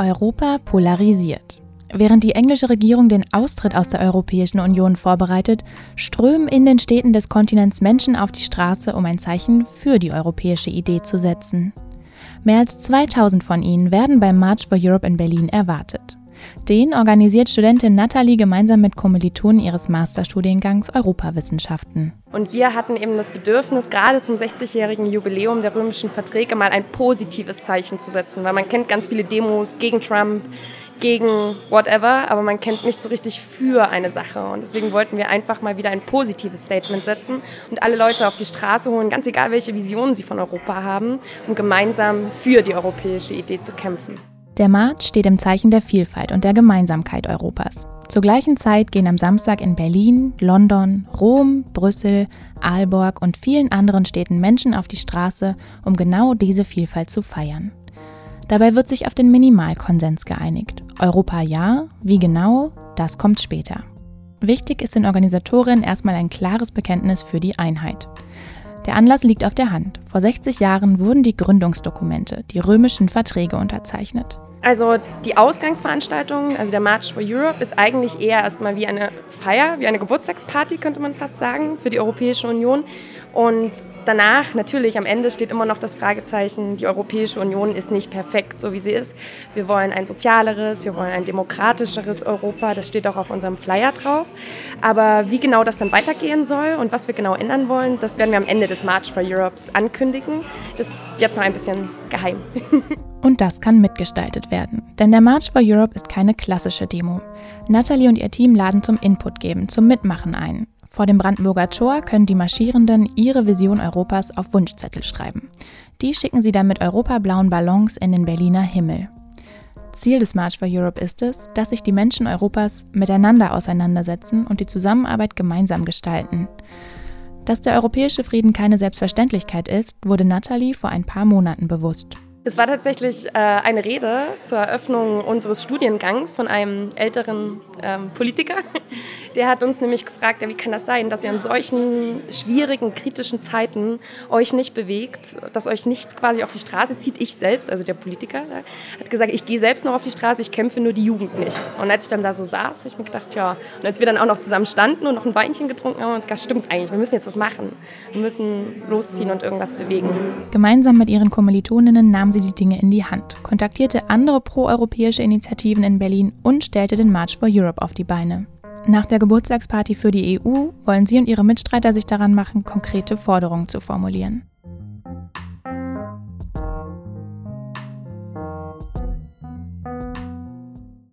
Europa polarisiert. Während die englische Regierung den Austritt aus der Europäischen Union vorbereitet, strömen in den Städten des Kontinents Menschen auf die Straße, um ein Zeichen für die europäische Idee zu setzen. Mehr als 2000 von ihnen werden beim March for Europe in Berlin erwartet. Den organisiert Studentin Nathalie gemeinsam mit Kommilitonen ihres Masterstudiengangs Europawissenschaften. Und wir hatten eben das Bedürfnis, gerade zum 60-jährigen Jubiläum der römischen Verträge mal ein positives Zeichen zu setzen, weil man kennt ganz viele Demos gegen Trump, gegen whatever, aber man kennt nicht so richtig für eine Sache. Und deswegen wollten wir einfach mal wieder ein positives Statement setzen und alle Leute auf die Straße holen, ganz egal welche Visionen sie von Europa haben, um gemeinsam für die europäische Idee zu kämpfen. Der March steht im Zeichen der Vielfalt und der Gemeinsamkeit Europas. Zur gleichen Zeit gehen am Samstag in Berlin, London, Rom, Brüssel, Aalborg und vielen anderen Städten Menschen auf die Straße, um genau diese Vielfalt zu feiern. Dabei wird sich auf den Minimalkonsens geeinigt. Europa ja, wie genau, das kommt später. Wichtig ist den Organisatorinnen erstmal ein klares Bekenntnis für die Einheit. Der Anlass liegt auf der Hand. Vor 60 Jahren wurden die Gründungsdokumente, die römischen Verträge unterzeichnet. Also die Ausgangsveranstaltung, also der March for Europe, ist eigentlich eher erstmal wie eine Feier, wie eine Geburtstagsparty, könnte man fast sagen, für die Europäische Union. Und danach, natürlich, am Ende steht immer noch das Fragezeichen, die Europäische Union ist nicht perfekt, so wie sie ist. Wir wollen ein sozialeres, wir wollen ein demokratischeres Europa, das steht auch auf unserem Flyer drauf. Aber wie genau das dann weitergehen soll und was wir genau ändern wollen, das werden wir am Ende des March for Europes ankündigen. Das ist jetzt noch ein bisschen geheim. Und das kann mitgestaltet werden. Denn der March for Europe ist keine klassische Demo. Natalie und ihr Team laden zum Input geben, zum Mitmachen ein. Vor dem Brandenburger Tor können die Marschierenden ihre Vision Europas auf Wunschzettel schreiben. Die schicken sie dann mit europablauen Ballons in den Berliner Himmel. Ziel des March for Europe ist es, dass sich die Menschen Europas miteinander auseinandersetzen und die Zusammenarbeit gemeinsam gestalten. Dass der europäische Frieden keine Selbstverständlichkeit ist, wurde Natalie vor ein paar Monaten bewusst. Es war tatsächlich äh, eine Rede zur Eröffnung unseres Studiengangs von einem älteren ähm, Politiker. Der hat uns nämlich gefragt, ja, wie kann das sein, dass ihr in solchen schwierigen, kritischen Zeiten euch nicht bewegt, dass euch nichts quasi auf die Straße zieht. Ich selbst, also der Politiker, ne, hat gesagt, ich gehe selbst noch auf die Straße, ich kämpfe nur die Jugend nicht. Und als ich dann da so saß, habe ich mir gedacht, ja, und als wir dann auch noch zusammen standen und noch ein Weinchen getrunken haben, haben wir uns gedacht, stimmt eigentlich, wir müssen jetzt was machen. Wir müssen losziehen und irgendwas bewegen. Gemeinsam mit ihren Kommilitoninnen nahm nahm sie die Dinge in die Hand, kontaktierte andere proeuropäische Initiativen in Berlin und stellte den March for Europe auf die Beine. Nach der Geburtstagsparty für die EU wollen sie und ihre Mitstreiter sich daran machen, konkrete Forderungen zu formulieren.